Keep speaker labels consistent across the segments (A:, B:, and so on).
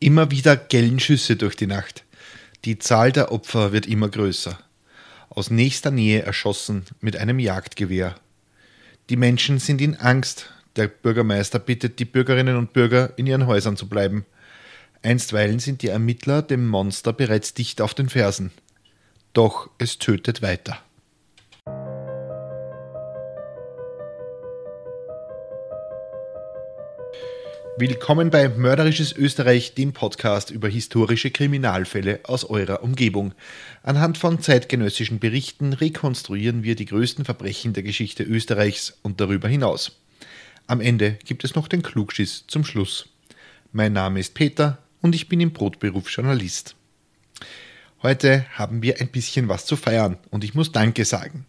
A: Immer wieder gellen Schüsse durch die Nacht. Die Zahl der Opfer wird immer größer. Aus nächster Nähe erschossen mit einem Jagdgewehr. Die Menschen sind in Angst. Der Bürgermeister bittet die Bürgerinnen und Bürger, in ihren Häusern zu bleiben. Einstweilen sind die Ermittler dem Monster bereits dicht auf den Fersen. Doch es tötet weiter. Willkommen bei Mörderisches Österreich, dem Podcast über historische Kriminalfälle aus eurer Umgebung. Anhand von zeitgenössischen Berichten rekonstruieren wir die größten Verbrechen der Geschichte Österreichs und darüber hinaus. Am Ende gibt es noch den Klugschiss zum Schluss. Mein Name ist Peter und ich bin im Brotberuf Journalist. Heute haben wir ein bisschen was zu feiern und ich muss Danke sagen.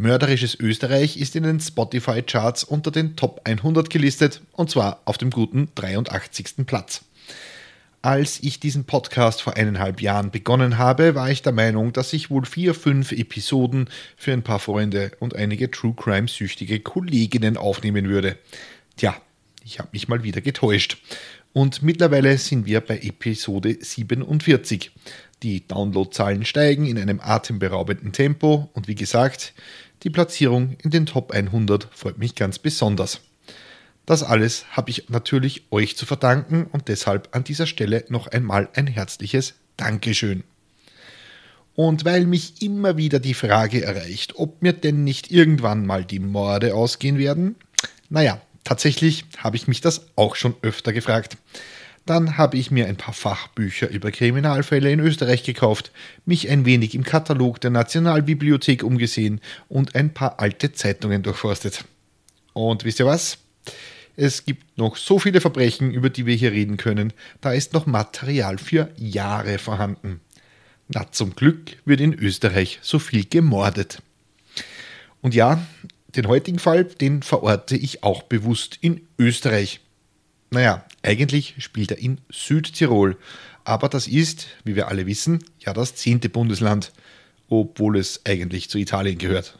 A: Mörderisches Österreich ist in den Spotify-Charts unter den Top 100 gelistet und zwar auf dem guten 83. Platz. Als ich diesen Podcast vor eineinhalb Jahren begonnen habe, war ich der Meinung, dass ich wohl vier, fünf Episoden für ein paar Freunde und einige True Crime-süchtige Kolleginnen aufnehmen würde. Tja, ich habe mich mal wieder getäuscht. Und mittlerweile sind wir bei Episode 47. Die Downloadzahlen steigen in einem atemberaubenden Tempo und wie gesagt, die Platzierung in den Top 100 freut mich ganz besonders. Das alles habe ich natürlich euch zu verdanken und deshalb an dieser Stelle noch einmal ein herzliches Dankeschön. Und weil mich immer wieder die Frage erreicht, ob mir denn nicht irgendwann mal die Morde ausgehen werden, naja, tatsächlich habe ich mich das auch schon öfter gefragt. Dann habe ich mir ein paar Fachbücher über Kriminalfälle in Österreich gekauft, mich ein wenig im Katalog der Nationalbibliothek umgesehen und ein paar alte Zeitungen durchforstet. Und wisst ihr was? Es gibt noch so viele Verbrechen, über die wir hier reden können, da ist noch Material für Jahre vorhanden. Na, zum Glück wird in Österreich so viel gemordet. Und ja, den heutigen Fall, den verorte ich auch bewusst in Österreich. Naja, eigentlich spielt er in Südtirol, aber das ist, wie wir alle wissen, ja das zehnte Bundesland, obwohl es eigentlich zu Italien gehört.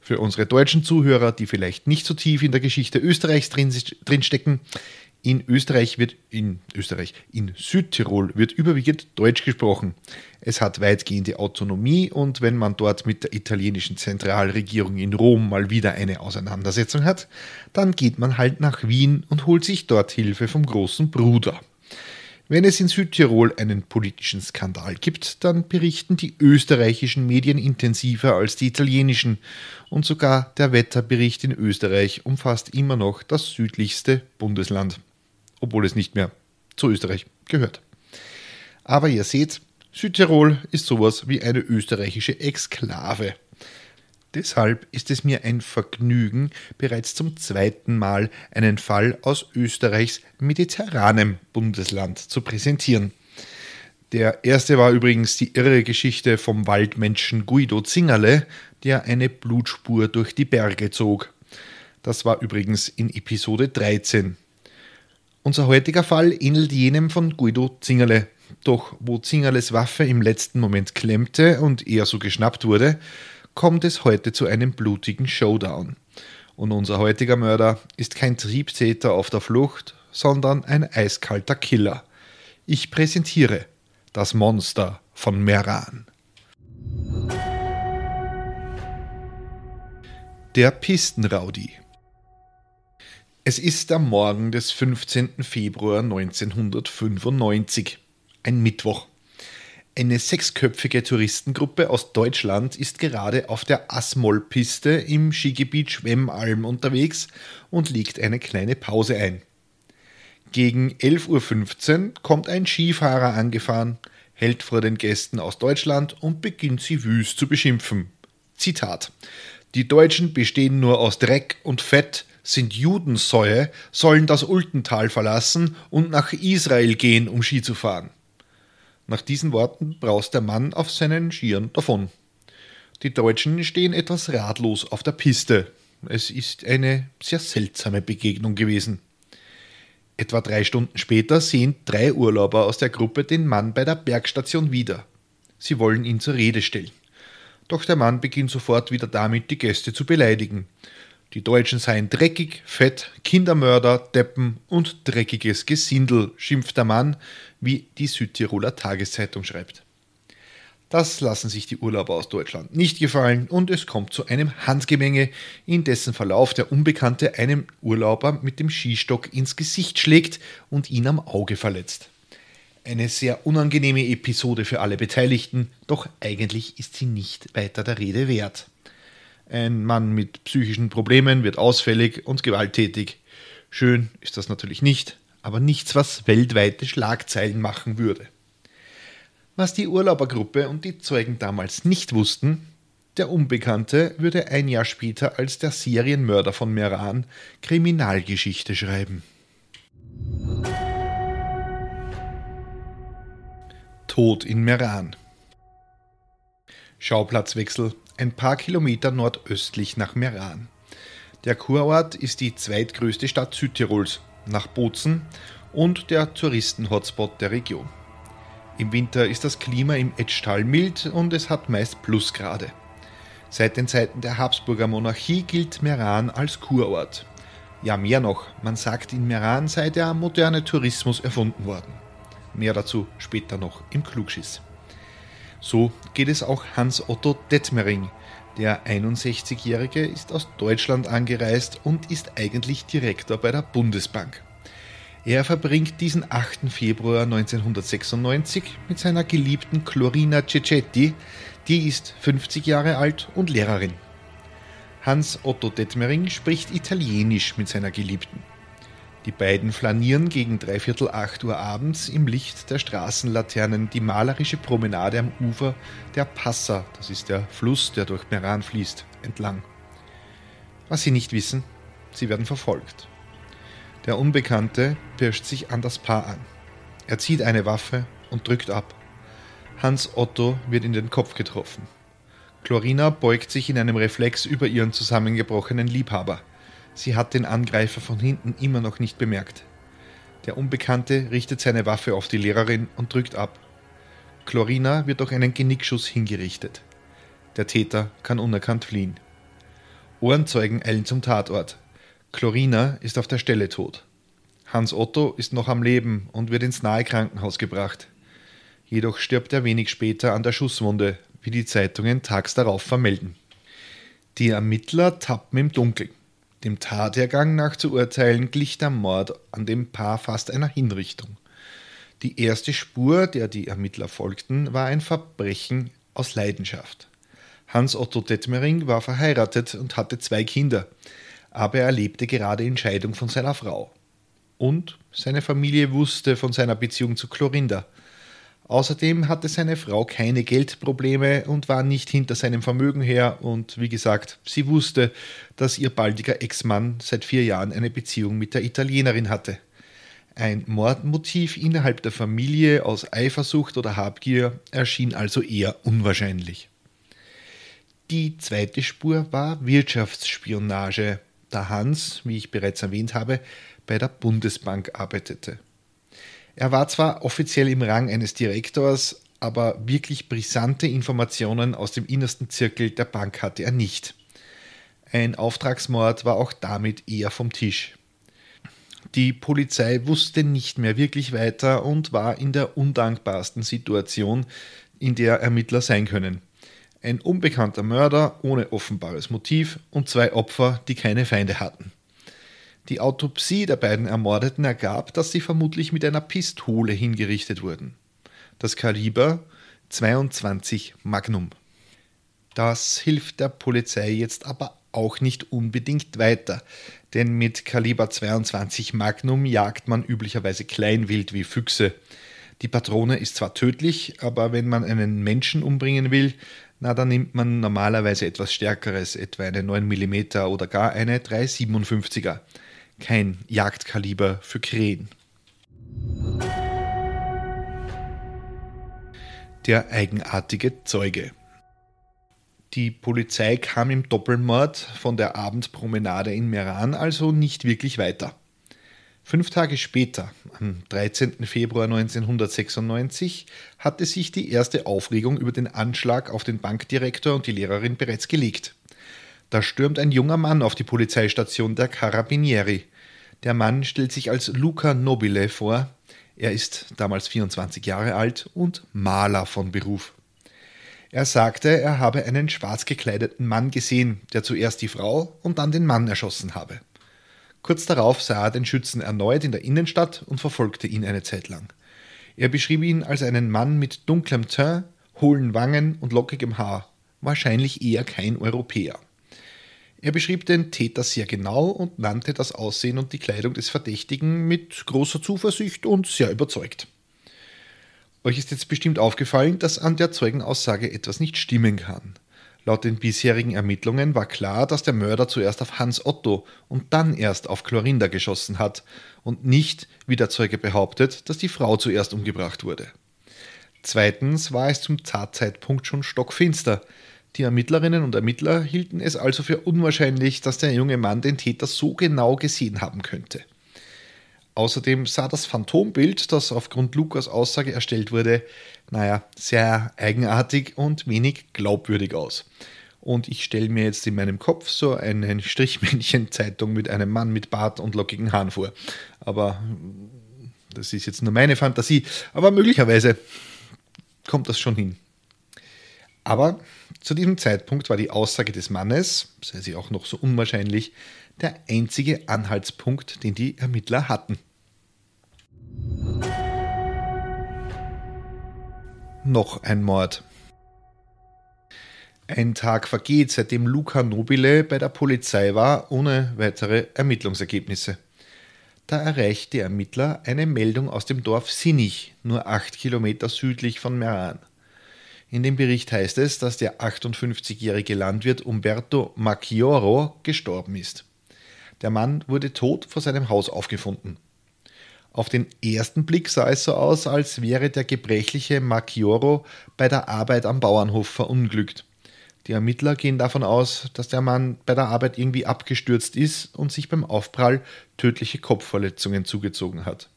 A: Für unsere deutschen Zuhörer, die vielleicht nicht so tief in der Geschichte Österreichs drin, drinstecken, in Österreich wird in Österreich, in Südtirol wird überwiegend Deutsch gesprochen. Es hat weitgehende Autonomie und wenn man dort mit der italienischen Zentralregierung in Rom mal wieder eine Auseinandersetzung hat, dann geht man halt nach Wien und holt sich dort Hilfe vom großen Bruder. Wenn es in Südtirol einen politischen Skandal gibt, dann berichten die österreichischen Medien intensiver als die italienischen und sogar der Wetterbericht in Österreich umfasst immer noch das südlichste Bundesland obwohl es nicht mehr zu Österreich gehört. Aber ihr seht, Südtirol ist sowas wie eine österreichische Exklave. Deshalb ist es mir ein Vergnügen, bereits zum zweiten Mal einen Fall aus Österreichs mediterranem Bundesland zu präsentieren. Der erste war übrigens die irre Geschichte vom Waldmenschen Guido Zingerle, der eine Blutspur durch die Berge zog. Das war übrigens in Episode 13. Unser heutiger Fall ähnelt jenem von Guido Zingerle. Doch wo Zingerles Waffe im letzten Moment klemmte und er so geschnappt wurde, kommt es heute zu einem blutigen Showdown. Und unser heutiger Mörder ist kein Triebtäter auf der Flucht, sondern ein eiskalter Killer. Ich präsentiere das Monster von Meran. Der Pistenraudi es ist am Morgen des 15. Februar 1995, ein Mittwoch. Eine sechsköpfige Touristengruppe aus Deutschland ist gerade auf der Asmoll-Piste im Skigebiet Schwemmalm unterwegs und legt eine kleine Pause ein. Gegen 11.15 Uhr kommt ein Skifahrer angefahren, hält vor den Gästen aus Deutschland und beginnt sie wüst zu beschimpfen. Zitat: Die Deutschen bestehen nur aus Dreck und Fett, sind Judensäue, sollen das Ultental verlassen und nach Israel gehen, um Ski zu fahren. Nach diesen Worten braust der Mann auf seinen Skiern davon. Die Deutschen stehen etwas ratlos auf der Piste. Es ist eine sehr seltsame Begegnung gewesen. Etwa drei Stunden später sehen drei Urlauber aus der Gruppe den Mann bei der Bergstation wieder. Sie wollen ihn zur Rede stellen. Doch der Mann beginnt sofort wieder damit, die Gäste zu beleidigen. Die Deutschen seien dreckig, fett, Kindermörder, Deppen und dreckiges Gesindel, schimpft der Mann, wie die Südtiroler Tageszeitung schreibt. Das lassen sich die Urlauber aus Deutschland nicht gefallen und es kommt zu einem Handgemenge, in dessen Verlauf der Unbekannte einem Urlauber mit dem Skistock ins Gesicht schlägt und ihn am Auge verletzt. Eine sehr unangenehme Episode für alle Beteiligten, doch eigentlich ist sie nicht weiter der Rede wert. Ein Mann mit psychischen Problemen wird ausfällig und gewalttätig. Schön ist das natürlich nicht, aber nichts, was weltweite Schlagzeilen machen würde. Was die Urlaubergruppe und die Zeugen damals nicht wussten, der Unbekannte würde ein Jahr später als der Serienmörder von Meran Kriminalgeschichte schreiben. Tod in Meran Schauplatzwechsel ein paar Kilometer nordöstlich nach Meran. Der Kurort ist die zweitgrößte Stadt Südtirols nach Bozen und der Touristen-Hotspot der Region. Im Winter ist das Klima im Etschtal mild und es hat meist Plusgrade. Seit den Zeiten der Habsburger Monarchie gilt Meran als Kurort. Ja, mehr noch, man sagt, in Meran sei der moderne Tourismus erfunden worden. Mehr dazu später noch im Klugschiss. So geht es auch Hans Otto Detmering. Der 61-Jährige ist aus Deutschland angereist und ist eigentlich Direktor bei der Bundesbank. Er verbringt diesen 8. Februar 1996 mit seiner geliebten Clorina Cecetti, die ist 50 Jahre alt und Lehrerin. Hans Otto Detmering spricht Italienisch mit seiner Geliebten. Die beiden flanieren gegen dreiviertel acht Uhr abends im Licht der Straßenlaternen die malerische Promenade am Ufer der Passa, das ist der Fluss, der durch Meran fließt, entlang. Was sie nicht wissen, sie werden verfolgt. Der Unbekannte pirscht sich an das Paar an. Er zieht eine Waffe und drückt ab. Hans Otto wird in den Kopf getroffen. Chlorina beugt sich in einem Reflex über ihren zusammengebrochenen Liebhaber. Sie hat den Angreifer von hinten immer noch nicht bemerkt. Der Unbekannte richtet seine Waffe auf die Lehrerin und drückt ab. Chlorina wird durch einen Genickschuss hingerichtet. Der Täter kann unerkannt fliehen. Ohrenzeugen eilen zum Tatort. Chlorina ist auf der Stelle tot. Hans Otto ist noch am Leben und wird ins nahe Krankenhaus gebracht. Jedoch stirbt er wenig später an der Schusswunde, wie die Zeitungen tags darauf vermelden. Die Ermittler tappen im Dunkeln. Dem Tathergang nach zu urteilen glich der Mord an dem Paar fast einer Hinrichtung. Die erste Spur, der die Ermittler folgten, war ein Verbrechen aus Leidenschaft. Hans Otto Detmering war verheiratet und hatte zwei Kinder aber er lebte gerade in Scheidung von seiner Frau. Und seine Familie wusste von seiner Beziehung zu Clorinda. Außerdem hatte seine Frau keine Geldprobleme und war nicht hinter seinem Vermögen her und wie gesagt, sie wusste, dass ihr baldiger Ex-Mann seit vier Jahren eine Beziehung mit der Italienerin hatte. Ein Mordmotiv innerhalb der Familie aus Eifersucht oder Habgier erschien also eher unwahrscheinlich. Die zweite Spur war Wirtschaftsspionage, da Hans, wie ich bereits erwähnt habe, bei der Bundesbank arbeitete. Er war zwar offiziell im Rang eines Direktors, aber wirklich brisante Informationen aus dem innersten Zirkel der Bank hatte er nicht. Ein Auftragsmord war auch damit eher vom Tisch. Die Polizei wusste nicht mehr wirklich weiter und war in der undankbarsten Situation, in der Ermittler sein können ein unbekannter Mörder ohne offenbares Motiv und zwei Opfer, die keine Feinde hatten. Die Autopsie der beiden Ermordeten ergab, dass sie vermutlich mit einer Pistole hingerichtet wurden. Das Kaliber 22 Magnum. Das hilft der Polizei jetzt aber auch nicht unbedingt weiter, denn mit Kaliber 22 Magnum jagt man üblicherweise Kleinwild wie Füchse. Die Patrone ist zwar tödlich, aber wenn man einen Menschen umbringen will, na, dann nimmt man normalerweise etwas Stärkeres, etwa eine 9 mm oder gar eine 357er. Kein Jagdkaliber für Krähen. Der eigenartige Zeuge. Die Polizei kam im Doppelmord von der Abendpromenade in Meran also nicht wirklich weiter. Fünf Tage später, am 13. Februar 1996, hatte sich die erste Aufregung über den Anschlag auf den Bankdirektor und die Lehrerin bereits gelegt. Da stürmt ein junger Mann auf die Polizeistation der Carabinieri. Der Mann stellt sich als Luca Nobile vor. Er ist damals 24 Jahre alt und Maler von Beruf. Er sagte, er habe einen schwarz gekleideten Mann gesehen, der zuerst die Frau und dann den Mann erschossen habe. Kurz darauf sah er den Schützen erneut in der Innenstadt und verfolgte ihn eine Zeit lang. Er beschrieb ihn als einen Mann mit dunklem Teint, hohlen Wangen und lockigem Haar, wahrscheinlich eher kein Europäer. Er beschrieb den Täter sehr genau und nannte das Aussehen und die Kleidung des Verdächtigen mit großer Zuversicht und sehr überzeugt. Euch ist jetzt bestimmt aufgefallen, dass an der Zeugenaussage etwas nicht stimmen kann. Laut den bisherigen Ermittlungen war klar, dass der Mörder zuerst auf Hans Otto und dann erst auf Clorinda geschossen hat und nicht, wie der Zeuge behauptet, dass die Frau zuerst umgebracht wurde. Zweitens war es zum Tatzeitpunkt schon stockfinster. Die Ermittlerinnen und Ermittler hielten es also für unwahrscheinlich, dass der junge Mann den Täter so genau gesehen haben könnte. Außerdem sah das Phantombild, das aufgrund Lukas Aussage erstellt wurde, naja, sehr eigenartig und wenig glaubwürdig aus. Und ich stelle mir jetzt in meinem Kopf so eine Strichmännchen-Zeitung mit einem Mann mit Bart und lockigen Haaren vor. Aber das ist jetzt nur meine Fantasie. Aber möglicherweise kommt das schon hin. Aber zu diesem Zeitpunkt war die Aussage des Mannes, sei sie auch noch so unwahrscheinlich, der einzige Anhaltspunkt, den die Ermittler hatten. Noch ein Mord. Ein Tag vergeht, seitdem Luca Nobile bei der Polizei war, ohne weitere Ermittlungsergebnisse. Da erreicht die Ermittler eine Meldung aus dem Dorf Sinich, nur acht Kilometer südlich von Meran. In dem Bericht heißt es, dass der 58-jährige Landwirt Umberto Macchioro gestorben ist. Der Mann wurde tot vor seinem Haus aufgefunden. Auf den ersten Blick sah es so aus, als wäre der gebrechliche Macchioro bei der Arbeit am Bauernhof verunglückt. Die Ermittler gehen davon aus, dass der Mann bei der Arbeit irgendwie abgestürzt ist und sich beim Aufprall tödliche Kopfverletzungen zugezogen hat.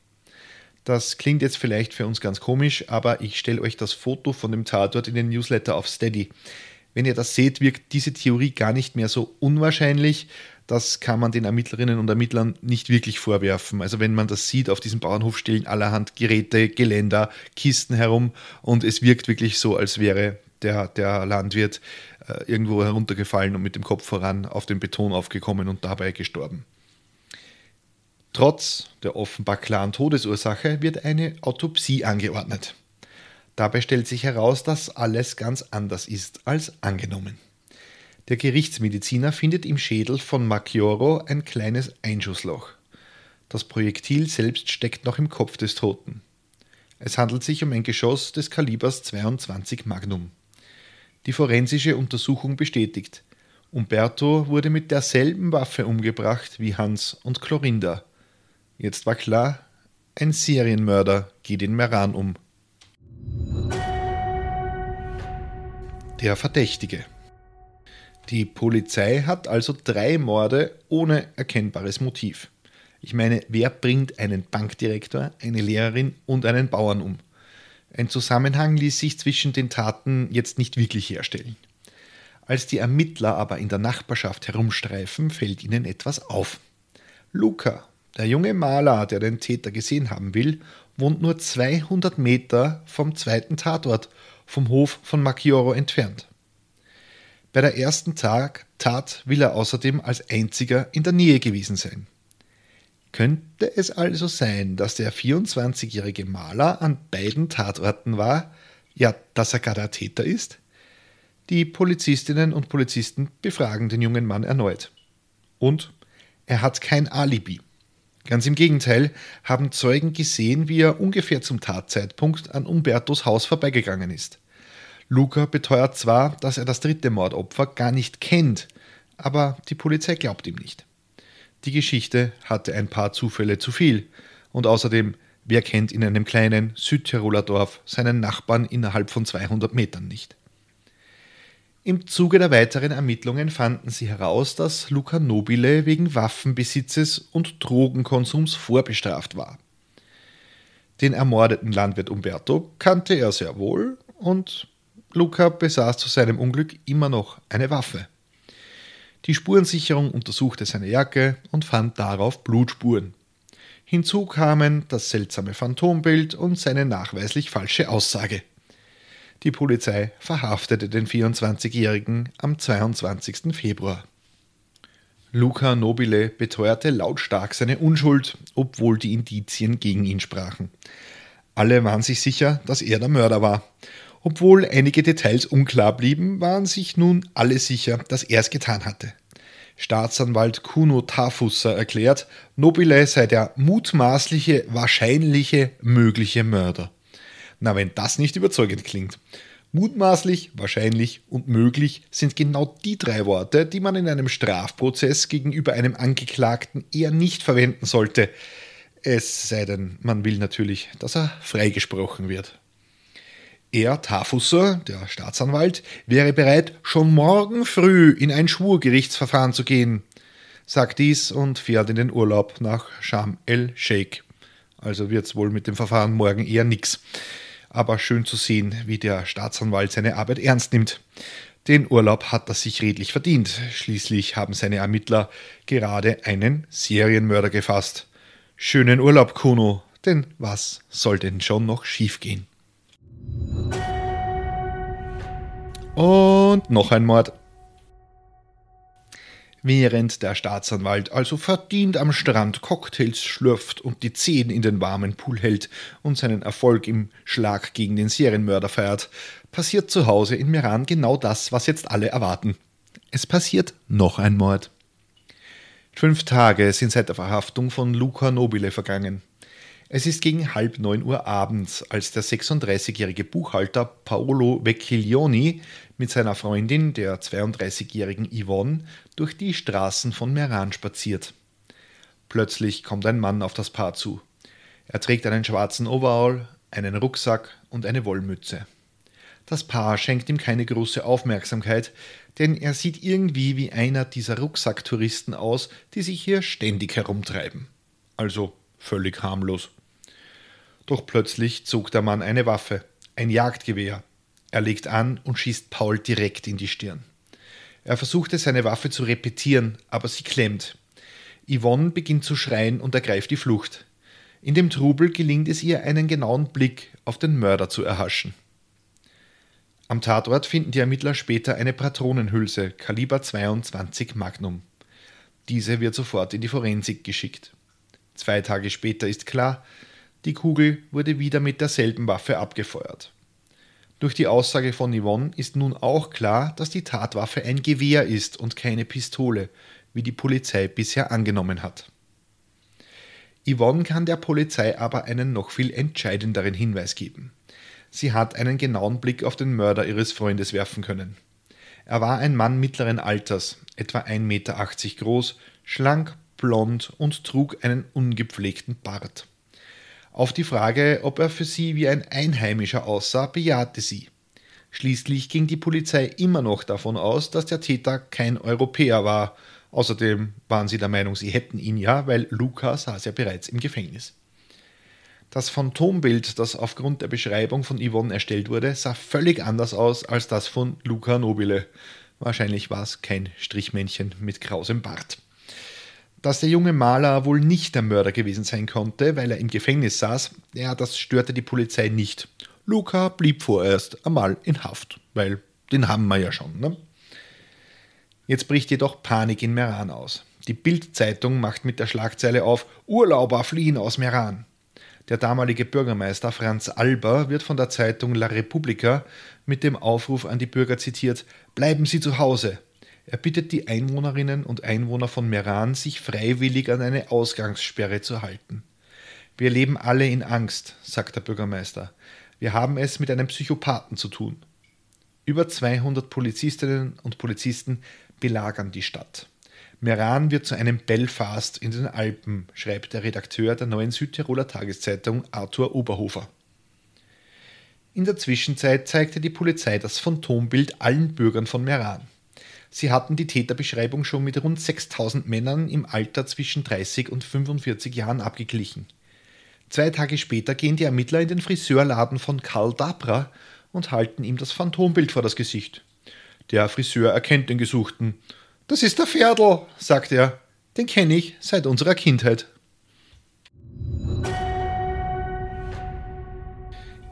A: Das klingt jetzt vielleicht für uns ganz komisch, aber ich stelle euch das Foto von dem Tatort in den Newsletter auf Steady. Wenn ihr das seht, wirkt diese Theorie gar nicht mehr so unwahrscheinlich, das kann man den Ermittlerinnen und Ermittlern nicht wirklich vorwerfen. Also wenn man das sieht, auf diesem Bauernhof stehen allerhand Geräte, Geländer, Kisten herum und es wirkt wirklich so, als wäre der, der Landwirt äh, irgendwo heruntergefallen und mit dem Kopf voran auf den Beton aufgekommen und dabei gestorben. Trotz der offenbar klaren Todesursache wird eine Autopsie angeordnet. Dabei stellt sich heraus, dass alles ganz anders ist als angenommen. Der Gerichtsmediziner findet im Schädel von Macchioro ein kleines Einschussloch. Das Projektil selbst steckt noch im Kopf des Toten. Es handelt sich um ein Geschoss des Kalibers 22 Magnum. Die forensische Untersuchung bestätigt, Umberto wurde mit derselben Waffe umgebracht wie Hans und Clorinda. Jetzt war klar, ein Serienmörder geht in Meran um. Der Verdächtige. Die Polizei hat also drei Morde ohne erkennbares Motiv. Ich meine, wer bringt einen Bankdirektor, eine Lehrerin und einen Bauern um? Ein Zusammenhang ließ sich zwischen den Taten jetzt nicht wirklich herstellen. Als die Ermittler aber in der Nachbarschaft herumstreifen, fällt ihnen etwas auf. Luca, der junge Maler, der den Täter gesehen haben will, wohnt nur 200 Meter vom zweiten Tatort, vom Hof von Macchioro entfernt. Bei der ersten Tag Tat will er außerdem als einziger in der Nähe gewesen sein. Könnte es also sein, dass der 24-jährige Maler an beiden Tatorten war, ja, dass er gar der Täter ist? Die Polizistinnen und Polizisten befragen den jungen Mann erneut. Und er hat kein Alibi. Ganz im Gegenteil haben Zeugen gesehen, wie er ungefähr zum Tatzeitpunkt an Umbertos Haus vorbeigegangen ist. Luca beteuert zwar, dass er das dritte Mordopfer gar nicht kennt, aber die Polizei glaubt ihm nicht. Die Geschichte hatte ein paar Zufälle zu viel und außerdem, wer kennt in einem kleinen Südtiroler Dorf seinen Nachbarn innerhalb von 200 Metern nicht? Im Zuge der weiteren Ermittlungen fanden sie heraus, dass Luca Nobile wegen Waffenbesitzes und Drogenkonsums vorbestraft war. Den ermordeten Landwirt Umberto kannte er sehr wohl und Luca besaß zu seinem Unglück immer noch eine Waffe. Die Spurensicherung untersuchte seine Jacke und fand darauf Blutspuren. Hinzu kamen das seltsame Phantombild und seine nachweislich falsche Aussage. Die Polizei verhaftete den 24-Jährigen am 22. Februar. Luca Nobile beteuerte lautstark seine Unschuld, obwohl die Indizien gegen ihn sprachen. Alle waren sich sicher, dass er der Mörder war. Obwohl einige Details unklar blieben, waren sich nun alle sicher, dass er es getan hatte. Staatsanwalt Kuno Tafusser erklärt, Nobile sei der mutmaßliche, wahrscheinliche, mögliche Mörder. Na, wenn das nicht überzeugend klingt. Mutmaßlich, wahrscheinlich und möglich sind genau die drei Worte, die man in einem Strafprozess gegenüber einem Angeklagten eher nicht verwenden sollte. Es sei denn, man will natürlich, dass er freigesprochen wird. Er, Tafusser, der Staatsanwalt, wäre bereit, schon morgen früh in ein Schwurgerichtsverfahren zu gehen, sagt dies und fährt in den Urlaub nach Sham el-Sheikh. Also wird es wohl mit dem Verfahren morgen eher nix aber schön zu sehen, wie der Staatsanwalt seine Arbeit ernst nimmt. Den Urlaub hat er sich redlich verdient. Schließlich haben seine Ermittler gerade einen Serienmörder gefasst. Schönen Urlaub, Kuno, denn was soll denn schon noch schiefgehen? Und noch ein Mord. Während der Staatsanwalt also verdient am Strand Cocktails schlürft und die Zehen in den warmen Pool hält und seinen Erfolg im Schlag gegen den Serienmörder feiert, passiert zu Hause in Meran genau das, was jetzt alle erwarten. Es passiert noch ein Mord. Fünf Tage sind seit der Verhaftung von Luca Nobile vergangen. Es ist gegen halb neun Uhr abends, als der 36-jährige Buchhalter Paolo Vecchiglioni mit seiner Freundin, der 32-jährigen Yvonne, durch die Straßen von Meran spaziert. Plötzlich kommt ein Mann auf das Paar zu. Er trägt einen schwarzen Overall, einen Rucksack und eine Wollmütze. Das Paar schenkt ihm keine große Aufmerksamkeit, denn er sieht irgendwie wie einer dieser Rucksacktouristen aus, die sich hier ständig herumtreiben. Also völlig harmlos. Doch plötzlich zog der Mann eine Waffe, ein Jagdgewehr. Er legt an und schießt Paul direkt in die Stirn. Er versuchte seine Waffe zu repetieren, aber sie klemmt. Yvonne beginnt zu schreien und ergreift die Flucht. In dem Trubel gelingt es ihr, einen genauen Blick auf den Mörder zu erhaschen. Am Tatort finden die Ermittler später eine Patronenhülse Kaliber 22 Magnum. Diese wird sofort in die Forensik geschickt. Zwei Tage später ist klar, die Kugel wurde wieder mit derselben Waffe abgefeuert. Durch die Aussage von Yvonne ist nun auch klar, dass die Tatwaffe ein Gewehr ist und keine Pistole, wie die Polizei bisher angenommen hat. Yvonne kann der Polizei aber einen noch viel entscheidenderen Hinweis geben. Sie hat einen genauen Blick auf den Mörder ihres Freundes werfen können. Er war ein Mann mittleren Alters, etwa 1,80 Meter groß, schlank, blond und trug einen ungepflegten Bart. Auf die Frage, ob er für sie wie ein Einheimischer aussah, bejahte sie. Schließlich ging die Polizei immer noch davon aus, dass der Täter kein Europäer war. Außerdem waren sie der Meinung, sie hätten ihn ja, weil Luca saß ja bereits im Gefängnis. Das Phantombild, das aufgrund der Beschreibung von Yvonne erstellt wurde, sah völlig anders aus als das von Luca Nobile. Wahrscheinlich war es kein Strichmännchen mit krausem Bart. Dass der junge Maler wohl nicht der Mörder gewesen sein konnte, weil er im Gefängnis saß, ja, das störte die Polizei nicht. Luca blieb vorerst einmal in Haft, weil den haben wir ja schon. Ne? Jetzt bricht jedoch Panik in Meran aus. Die Bild-Zeitung macht mit der Schlagzeile auf: Urlauber fliehen aus Meran. Der damalige Bürgermeister Franz Alber wird von der Zeitung La Repubblica mit dem Aufruf an die Bürger zitiert: Bleiben Sie zu Hause, er bittet die Einwohnerinnen und Einwohner von Meran, sich freiwillig an eine Ausgangssperre zu halten. Wir leben alle in Angst, sagt der Bürgermeister. Wir haben es mit einem Psychopathen zu tun. Über 200 Polizistinnen und Polizisten belagern die Stadt. Meran wird zu einem Belfast in den Alpen, schreibt der Redakteur der neuen Südtiroler Tageszeitung Arthur Oberhofer. In der Zwischenzeit zeigte die Polizei das Phantombild allen Bürgern von Meran. Sie hatten die Täterbeschreibung schon mit rund 6000 Männern im Alter zwischen 30 und 45 Jahren abgeglichen. Zwei Tage später gehen die Ermittler in den Friseurladen von Karl Dabra und halten ihm das Phantombild vor das Gesicht. Der Friseur erkennt den Gesuchten. Das ist der Pferdl, sagt er. Den kenne ich seit unserer Kindheit.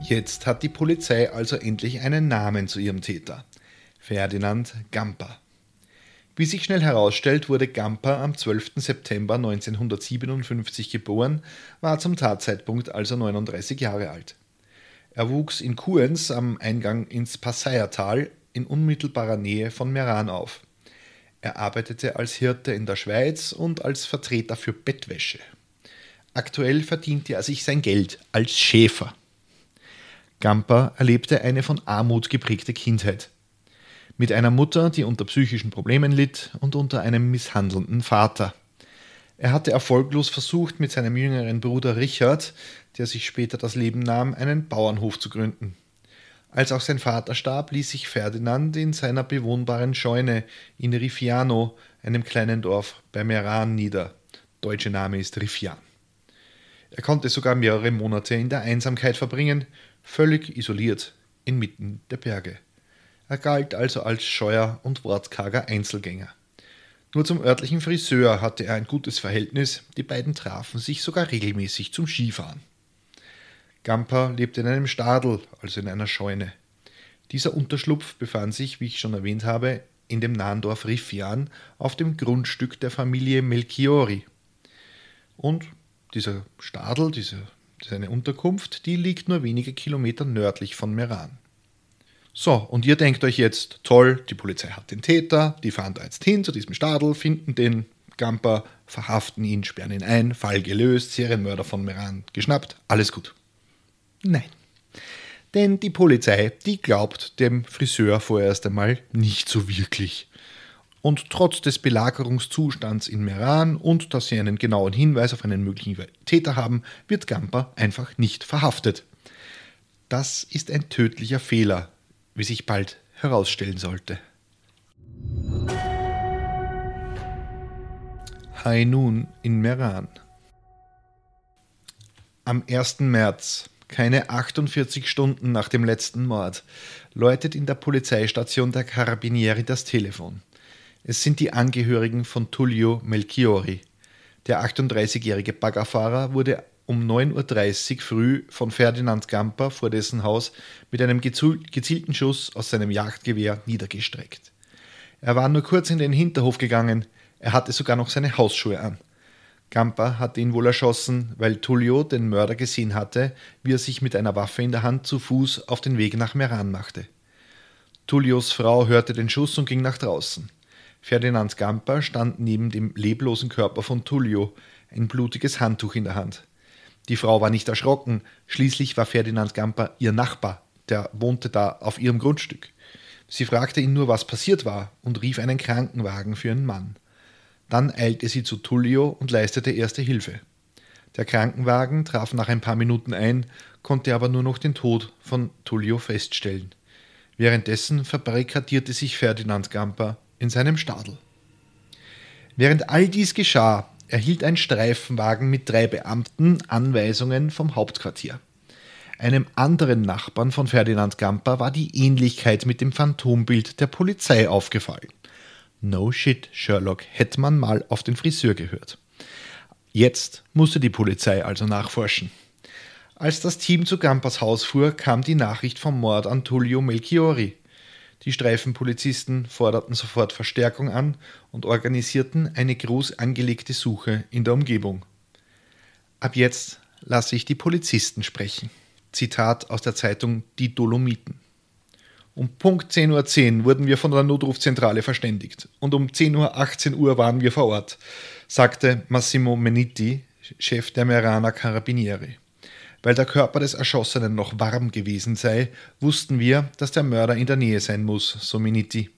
A: Jetzt hat die Polizei also endlich einen Namen zu ihrem Täter. Ferdinand Gamper. Wie sich schnell herausstellt, wurde Gamper am 12. September 1957 geboren, war zum Tatzeitpunkt also 39 Jahre alt. Er wuchs in Kuens am Eingang ins Passaiertal in unmittelbarer Nähe von Meran auf. Er arbeitete als Hirte in der Schweiz und als Vertreter für Bettwäsche. Aktuell verdiente er sich sein Geld als Schäfer. Gamper erlebte eine von Armut geprägte Kindheit. Mit einer Mutter, die unter psychischen Problemen litt und unter einem misshandelnden Vater. Er hatte erfolglos versucht, mit seinem jüngeren Bruder Richard, der sich später das Leben nahm, einen Bauernhof zu gründen. Als auch sein Vater starb, ließ sich Ferdinand in seiner bewohnbaren Scheune in Rifiano, einem kleinen Dorf bei Meran, nieder. Deutsche Name ist Rifian. Er konnte sogar mehrere Monate in der Einsamkeit verbringen, völlig isoliert inmitten der Berge. Er galt also als scheuer und wortkarger Einzelgänger. Nur zum örtlichen Friseur hatte er ein gutes Verhältnis, die beiden trafen sich sogar regelmäßig zum Skifahren. Gamper lebte in einem Stadel, also in einer Scheune. Dieser Unterschlupf befand sich, wie ich schon erwähnt habe, in dem nahen Dorf Riffian auf dem Grundstück der Familie Melchiori. Und dieser Stadel, diese seine Unterkunft, die liegt nur wenige Kilometer nördlich von Meran. So, und ihr denkt euch jetzt, toll, die Polizei hat den Täter, die fahren da jetzt hin zu diesem Stadel, finden den Gamper, verhaften ihn, sperren ihn ein, Fall gelöst, Serienmörder von Meran geschnappt, alles gut. Nein. Denn die Polizei, die glaubt dem Friseur vorerst einmal nicht so wirklich und trotz des Belagerungszustands in Meran und dass sie einen genauen Hinweis auf einen möglichen Täter haben, wird Gamper einfach nicht verhaftet. Das ist ein tödlicher Fehler, wie sich bald herausstellen sollte. Hainun in Meran. Am 1. März, keine 48 Stunden nach dem letzten Mord, läutet in der Polizeistation der Carabinieri das Telefon. Es sind die Angehörigen von Tullio Melchiori. Der 38-jährige Baggerfahrer wurde um 9.30 Uhr früh von Ferdinand Gamper vor dessen Haus mit einem gezielten Schuss aus seinem Jagdgewehr niedergestreckt. Er war nur kurz in den Hinterhof gegangen, er hatte sogar noch seine Hausschuhe an. Gamper hatte ihn wohl erschossen, weil Tullio den Mörder gesehen hatte, wie er sich mit einer Waffe in der Hand zu Fuß auf den Weg nach Meran machte. Tullios Frau hörte den Schuss und ging nach draußen. Ferdinand Gamper stand neben dem leblosen Körper von Tullio, ein blutiges Handtuch in der Hand. Die Frau war nicht erschrocken, schließlich war Ferdinand Gamper ihr Nachbar, der wohnte da auf ihrem Grundstück. Sie fragte ihn nur, was passiert war, und rief einen Krankenwagen für ihren Mann. Dann eilte sie zu Tullio und leistete erste Hilfe. Der Krankenwagen traf nach ein paar Minuten ein, konnte aber nur noch den Tod von Tullio feststellen. Währenddessen verbarrikadierte sich Ferdinand Gamper in seinem Stadel. Während all dies geschah, erhielt ein Streifenwagen mit drei Beamten Anweisungen vom Hauptquartier. Einem anderen Nachbarn von Ferdinand Gamper war die Ähnlichkeit mit dem Phantombild der Polizei aufgefallen. No shit, Sherlock, hätte man mal auf den Friseur gehört. Jetzt musste die Polizei also nachforschen. Als das Team zu Gampers Haus fuhr, kam die Nachricht vom Mord an Tullio Melchiori. Die Streifenpolizisten forderten sofort Verstärkung an und organisierten eine groß angelegte Suche in der Umgebung. Ab jetzt lasse ich die Polizisten sprechen. Zitat aus der Zeitung Die Dolomiten. Um Punkt 10.10 Uhr wurden wir von der Notrufzentrale verständigt und um 10.18 Uhr waren wir vor Ort, sagte Massimo Menitti, Chef der Merana Carabinieri. Weil der Körper des Erschossenen noch warm gewesen sei, wussten wir, dass der Mörder in der Nähe sein muss, so Miniti.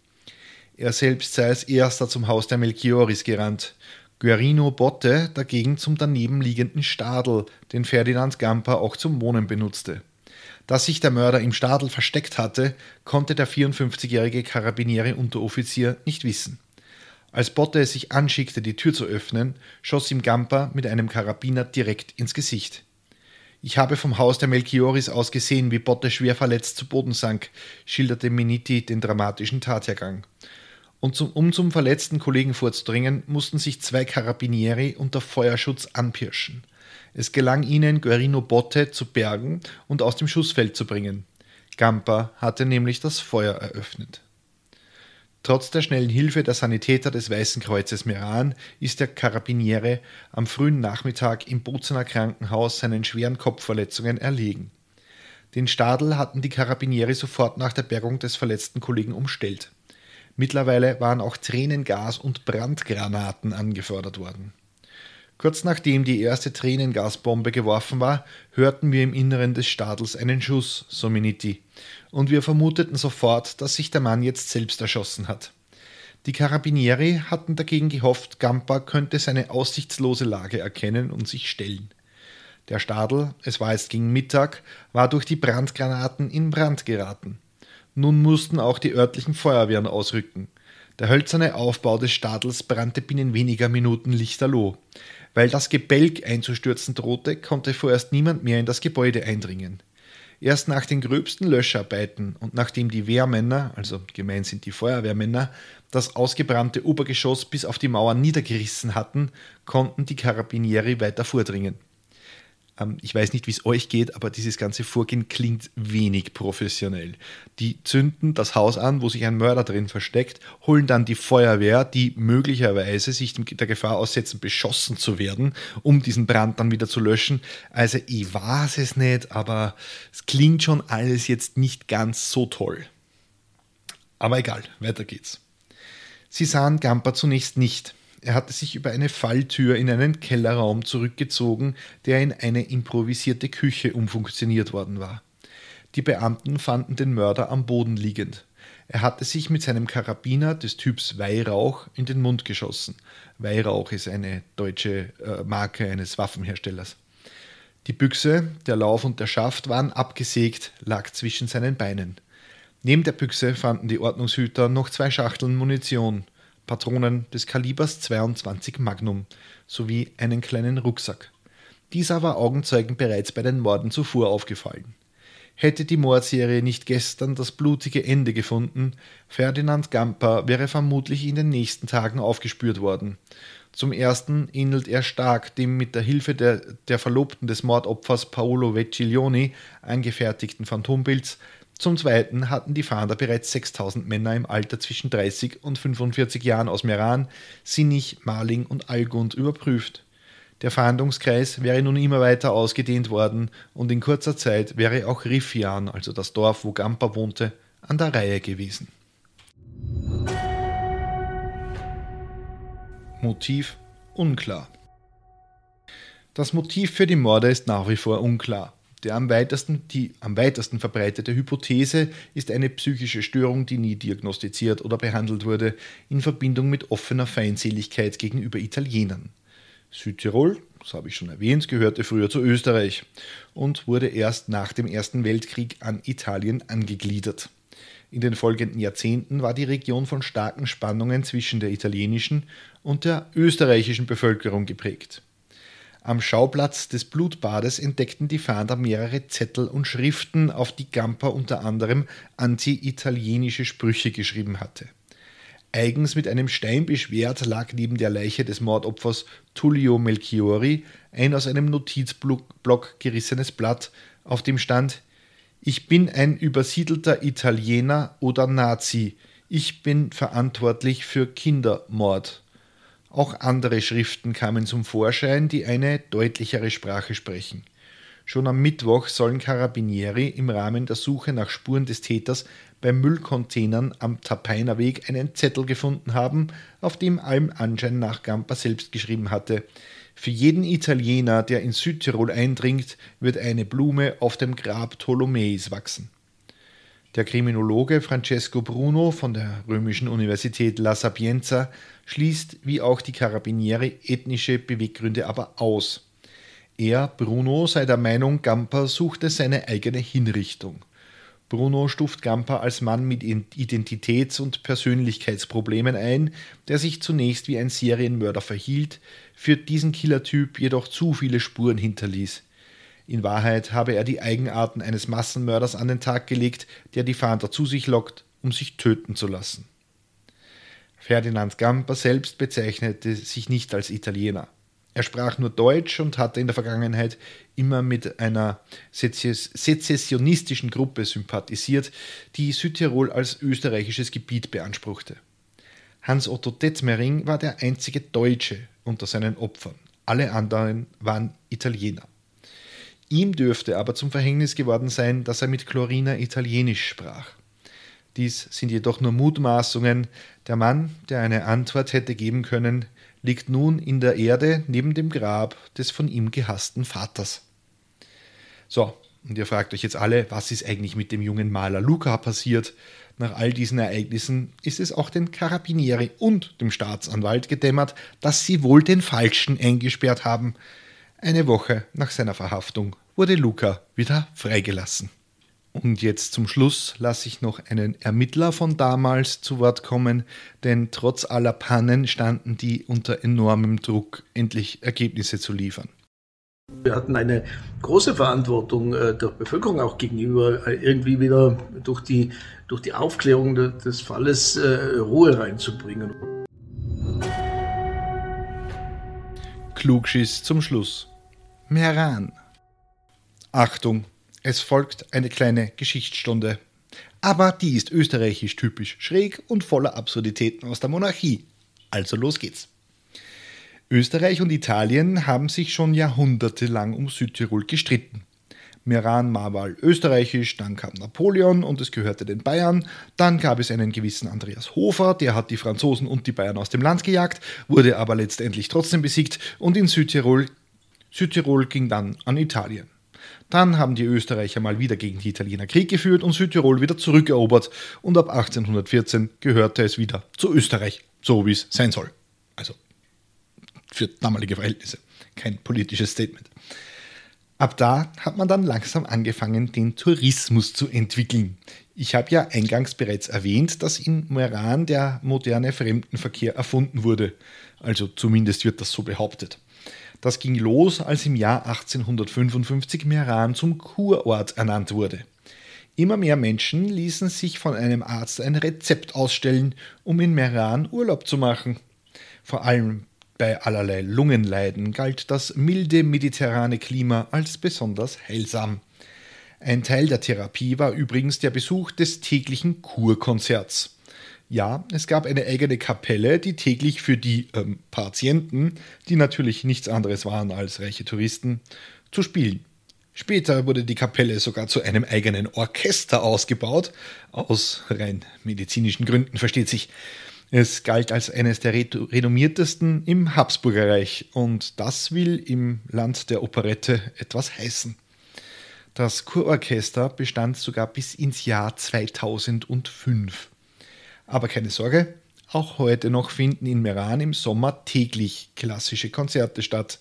A: Er selbst sei als erster zum Haus der Melchioris gerannt. Guerino Botte dagegen zum daneben liegenden Stadel, den Ferdinand Gamper auch zum Wohnen benutzte. Dass sich der Mörder im Stadel versteckt hatte, konnte der 54-jährige Karabinieri-Unteroffizier nicht wissen. Als Botte es sich anschickte, die Tür zu öffnen, schoss ihm Gamper mit einem Karabiner direkt ins Gesicht. Ich habe vom Haus der Melchioris aus gesehen, wie Botte schwer verletzt zu Boden sank, schilderte Miniti den dramatischen Tathergang. Und zum, um zum verletzten Kollegen vorzudringen, mussten sich zwei Carabinieri unter Feuerschutz anpirschen. Es gelang ihnen, Guerino Botte zu bergen und aus dem Schussfeld zu bringen. Gamper hatte nämlich das Feuer eröffnet. Trotz der schnellen Hilfe der Sanitäter des Weißen Kreuzes Meran ist der Karabiniere am frühen Nachmittag im Bozener Krankenhaus seinen schweren Kopfverletzungen erlegen. Den Stadel hatten die Karabinieri sofort nach der Bergung des verletzten Kollegen umstellt. Mittlerweile waren auch Tränengas und Brandgranaten angefordert worden. Kurz nachdem die erste Tränengasbombe geworfen war, hörten wir im Inneren des Stadels einen Schuss, so Miniti, und wir vermuteten sofort, dass sich der Mann jetzt selbst erschossen hat. Die Carabinieri hatten dagegen gehofft, Gampa könnte seine aussichtslose Lage erkennen und sich stellen. Der Stadel, es war jetzt gegen Mittag, war durch die Brandgranaten in Brand geraten. Nun mussten auch die örtlichen Feuerwehren ausrücken. Der hölzerne Aufbau des Stadels brannte binnen weniger Minuten lichterloh. Weil das Gebälk einzustürzen drohte, konnte vorerst niemand mehr in das Gebäude eindringen. Erst nach den gröbsten Löscharbeiten und nachdem die Wehrmänner, also gemeint sind die Feuerwehrmänner, das ausgebrannte Obergeschoss bis auf die Mauer niedergerissen hatten, konnten die Karabinieri weiter vordringen. Ähm, ich weiß nicht, wie es euch geht, aber dieses ganze Vorgehen klingt wenig professionell. Die zünden das Haus an, wo sich ein Mörder drin versteckt, holen dann die Feuerwehr, die möglicherweise sich der Gefahr aussetzen, beschossen zu werden, um diesen Brand dann wieder zu löschen. Also ich weiß es nicht, aber es klingt schon alles jetzt nicht ganz so toll. Aber egal, weiter geht's. Sie sahen Gamper zunächst nicht. Er hatte sich über eine Falltür in einen Kellerraum zurückgezogen, der in eine improvisierte Küche umfunktioniert worden war. Die Beamten fanden den Mörder am Boden liegend. Er hatte sich mit seinem Karabiner des Typs Weihrauch in den Mund geschossen. Weihrauch ist eine deutsche äh, Marke eines Waffenherstellers. Die Büchse, der Lauf und der Schaft waren abgesägt, lag zwischen seinen Beinen. Neben der Büchse fanden die Ordnungshüter noch zwei Schachteln Munition – Patronen des Kalibers 22 Magnum sowie einen kleinen Rucksack. Dieser war Augenzeugen bereits bei den Morden zuvor aufgefallen. Hätte die Mordserie nicht gestern das blutige Ende gefunden, Ferdinand Gamper wäre vermutlich in den nächsten Tagen aufgespürt worden. Zum ersten ähnelt er stark dem mit der Hilfe der, der Verlobten des Mordopfers Paolo Vecchiglioni angefertigten Phantombilds, zum Zweiten hatten die Fahnder bereits 6000 Männer im Alter zwischen 30 und 45 Jahren aus Meran, Sinnig, Marling und Algund überprüft. Der Fahndungskreis wäre nun immer weiter ausgedehnt worden und in kurzer Zeit wäre auch Riffian, also das Dorf, wo Gampa wohnte, an der Reihe gewesen. Motiv unklar. Das Motiv für die Morde ist nach wie vor unklar. Der am weitesten, die am weitesten verbreitete Hypothese ist eine psychische Störung, die nie diagnostiziert oder behandelt wurde, in Verbindung mit offener Feindseligkeit gegenüber Italienern. Südtirol, das habe ich schon erwähnt, gehörte früher zu Österreich und wurde erst nach dem Ersten Weltkrieg an Italien angegliedert. In den folgenden Jahrzehnten war die Region von starken Spannungen zwischen der italienischen und der österreichischen Bevölkerung geprägt. Am Schauplatz des Blutbades entdeckten die Fahnder mehrere Zettel und Schriften, auf die Gamper unter anderem anti-italienische Sprüche geschrieben hatte. Eigens mit einem Stein beschwert lag neben der Leiche des Mordopfers Tullio Melchiori ein aus einem Notizblock gerissenes Blatt, auf dem stand Ich bin ein übersiedelter Italiener oder Nazi. Ich bin verantwortlich für Kindermord. Auch andere Schriften kamen zum Vorschein, die eine deutlichere Sprache sprechen. Schon am Mittwoch sollen Carabinieri im Rahmen der Suche nach Spuren des Täters bei Müllcontainern am Tapeiner Weg einen Zettel gefunden haben, auf dem allem Anschein nach Gamper selbst geschrieben hatte. Für jeden Italiener, der in Südtirol eindringt, wird eine Blume auf dem Grab Ptolemäis wachsen. Der Kriminologe Francesco Bruno von der römischen Universität La Sapienza schließt wie auch die Carabinieri ethnische Beweggründe aber aus. Er, Bruno, sei der Meinung, Gamper suchte seine eigene Hinrichtung. Bruno stuft Gamper als Mann mit Identitäts- und Persönlichkeitsproblemen ein, der sich zunächst wie ein Serienmörder verhielt, für diesen Killertyp jedoch zu viele Spuren hinterließ. In Wahrheit habe er die Eigenarten eines Massenmörders an den Tag gelegt, der die Fahnder zu sich lockt, um sich töten zu lassen. Ferdinand Gamper selbst bezeichnete sich nicht als Italiener. Er sprach nur Deutsch und hatte in der Vergangenheit immer mit einer sezessionistischen Gruppe sympathisiert, die Südtirol als österreichisches Gebiet beanspruchte. Hans Otto Detmering war der einzige Deutsche unter seinen Opfern. Alle anderen waren Italiener. Ihm dürfte aber zum Verhängnis geworden sein, dass er mit Chlorina Italienisch sprach. Dies sind jedoch nur Mutmaßungen. Der Mann, der eine Antwort hätte geben können, liegt nun in der Erde neben dem Grab des von ihm gehassten Vaters. So, und ihr fragt euch jetzt alle, was ist eigentlich mit dem jungen Maler Luca passiert? Nach all diesen Ereignissen ist es auch den Carabinieri und dem Staatsanwalt gedämmert, dass sie wohl den Falschen eingesperrt haben. Eine Woche nach seiner Verhaftung wurde Luca wieder freigelassen. Und jetzt zum Schluss lasse ich noch einen Ermittler von damals zu Wort kommen, denn trotz aller Pannen standen die unter enormem Druck, endlich Ergebnisse zu liefern.
B: Wir hatten eine große Verantwortung äh, der Bevölkerung auch gegenüber, äh, irgendwie wieder durch die, durch die Aufklärung des Falles äh, Ruhe reinzubringen.
A: Klugschiss zum Schluss. Meran. Achtung, es folgt eine kleine Geschichtsstunde. Aber die ist österreichisch typisch schräg und voller Absurditäten aus der Monarchie. Also los geht's. Österreich und Italien haben sich schon jahrhundertelang um Südtirol gestritten. Meran war österreichisch, dann kam Napoleon und es gehörte den Bayern. Dann gab es einen gewissen Andreas Hofer, der hat die Franzosen und die Bayern aus dem Land gejagt, wurde aber letztendlich trotzdem besiegt und in Südtirol, Südtirol ging dann an Italien. Dann haben die Österreicher mal wieder gegen die Italiener Krieg geführt und Südtirol wieder zurückerobert und ab 1814 gehörte es wieder zu Österreich, so wie es sein soll. Also für damalige Verhältnisse, kein politisches Statement. Ab da hat man dann langsam angefangen, den Tourismus zu entwickeln. Ich habe ja eingangs bereits erwähnt, dass in Meran der moderne Fremdenverkehr erfunden wurde. Also zumindest wird das so behauptet. Das ging los, als im Jahr 1855 Meran zum Kurort ernannt wurde. Immer mehr Menschen ließen sich von einem Arzt ein Rezept ausstellen, um in Meran Urlaub zu machen. Vor allem bei allerlei Lungenleiden galt das milde mediterrane Klima als besonders heilsam. Ein Teil der Therapie war übrigens der Besuch des täglichen Kurkonzerts. Ja, es gab eine eigene Kapelle, die täglich für die ähm, Patienten, die natürlich nichts anderes waren als reiche Touristen, zu spielen. Später wurde die Kapelle sogar zu einem eigenen Orchester ausgebaut, aus rein medizinischen Gründen versteht sich. Es galt als eines der renommiertesten im Habsburgerreich und das will im Land der Operette etwas heißen. Das Kurorchester bestand sogar bis ins Jahr 2005. Aber keine Sorge, auch heute noch finden in Meran im Sommer täglich klassische Konzerte statt.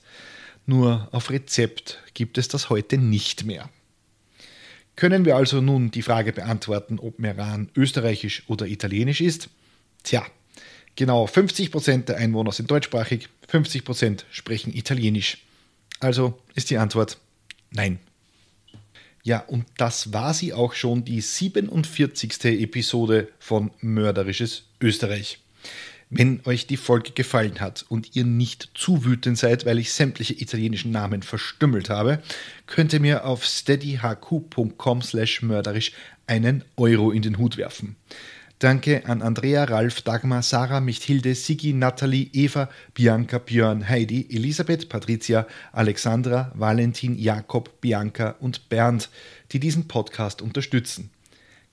A: Nur auf Rezept gibt es das heute nicht mehr. Können wir also nun die Frage beantworten, ob Meran österreichisch oder italienisch ist? Tja, genau 50% der Einwohner sind deutschsprachig, 50% sprechen italienisch. Also ist die Antwort nein. Ja, und das war sie auch schon, die 47. Episode von Mörderisches Österreich. Wenn euch die Folge gefallen hat und ihr nicht zu wütend seid, weil ich sämtliche italienischen Namen verstümmelt habe, könnt ihr mir auf steadyhq.com slash mörderisch einen Euro in den Hut werfen. Danke an Andrea, Ralf, Dagmar, Sarah, Michthilde, Sigi, Nathalie, Eva, Bianca, Björn, Heidi, Elisabeth, Patricia, Alexandra, Valentin, Jakob, Bianca und Bernd, die diesen Podcast unterstützen.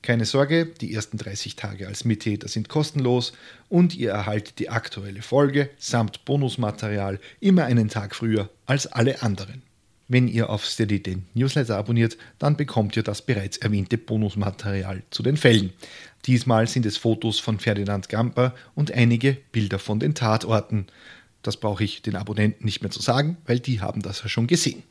A: Keine Sorge, die ersten 30 Tage als Mittäter sind kostenlos und ihr erhaltet die aktuelle Folge samt Bonusmaterial immer einen Tag früher als alle anderen. Wenn ihr auf Steady den Newsletter abonniert, dann bekommt ihr das bereits erwähnte Bonusmaterial zu den Fällen. Diesmal sind es Fotos von Ferdinand Gamper und einige Bilder von den Tatorten. Das brauche ich den Abonnenten nicht mehr zu sagen, weil die haben das ja schon gesehen.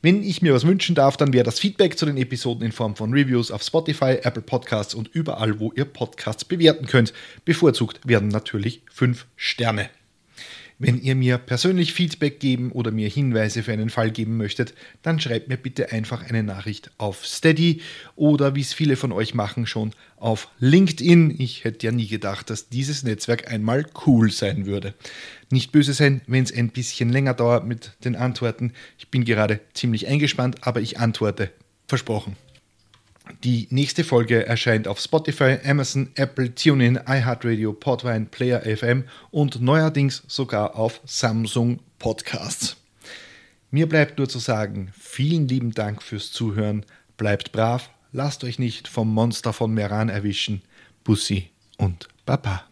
A: Wenn ich mir was wünschen darf, dann wäre das Feedback zu den Episoden in Form von Reviews auf Spotify, Apple Podcasts und überall, wo ihr Podcasts bewerten könnt. Bevorzugt werden natürlich 5 Sterne. Wenn ihr mir persönlich Feedback geben oder mir Hinweise für einen Fall geben möchtet, dann schreibt mir bitte einfach eine Nachricht auf Steady oder wie es viele von euch machen schon auf LinkedIn. Ich hätte ja nie gedacht, dass dieses Netzwerk einmal cool sein würde. Nicht böse sein, wenn es ein bisschen länger dauert mit den Antworten. Ich bin gerade ziemlich eingespannt, aber ich antworte. Versprochen. Die nächste Folge erscheint auf Spotify, Amazon, Apple, TuneIn, iHeartRadio, Podvine, Player FM und neuerdings sogar auf Samsung Podcasts. Mir bleibt nur zu sagen, vielen lieben Dank fürs Zuhören, bleibt brav, lasst euch nicht vom Monster von Meran erwischen. Bussi und Baba.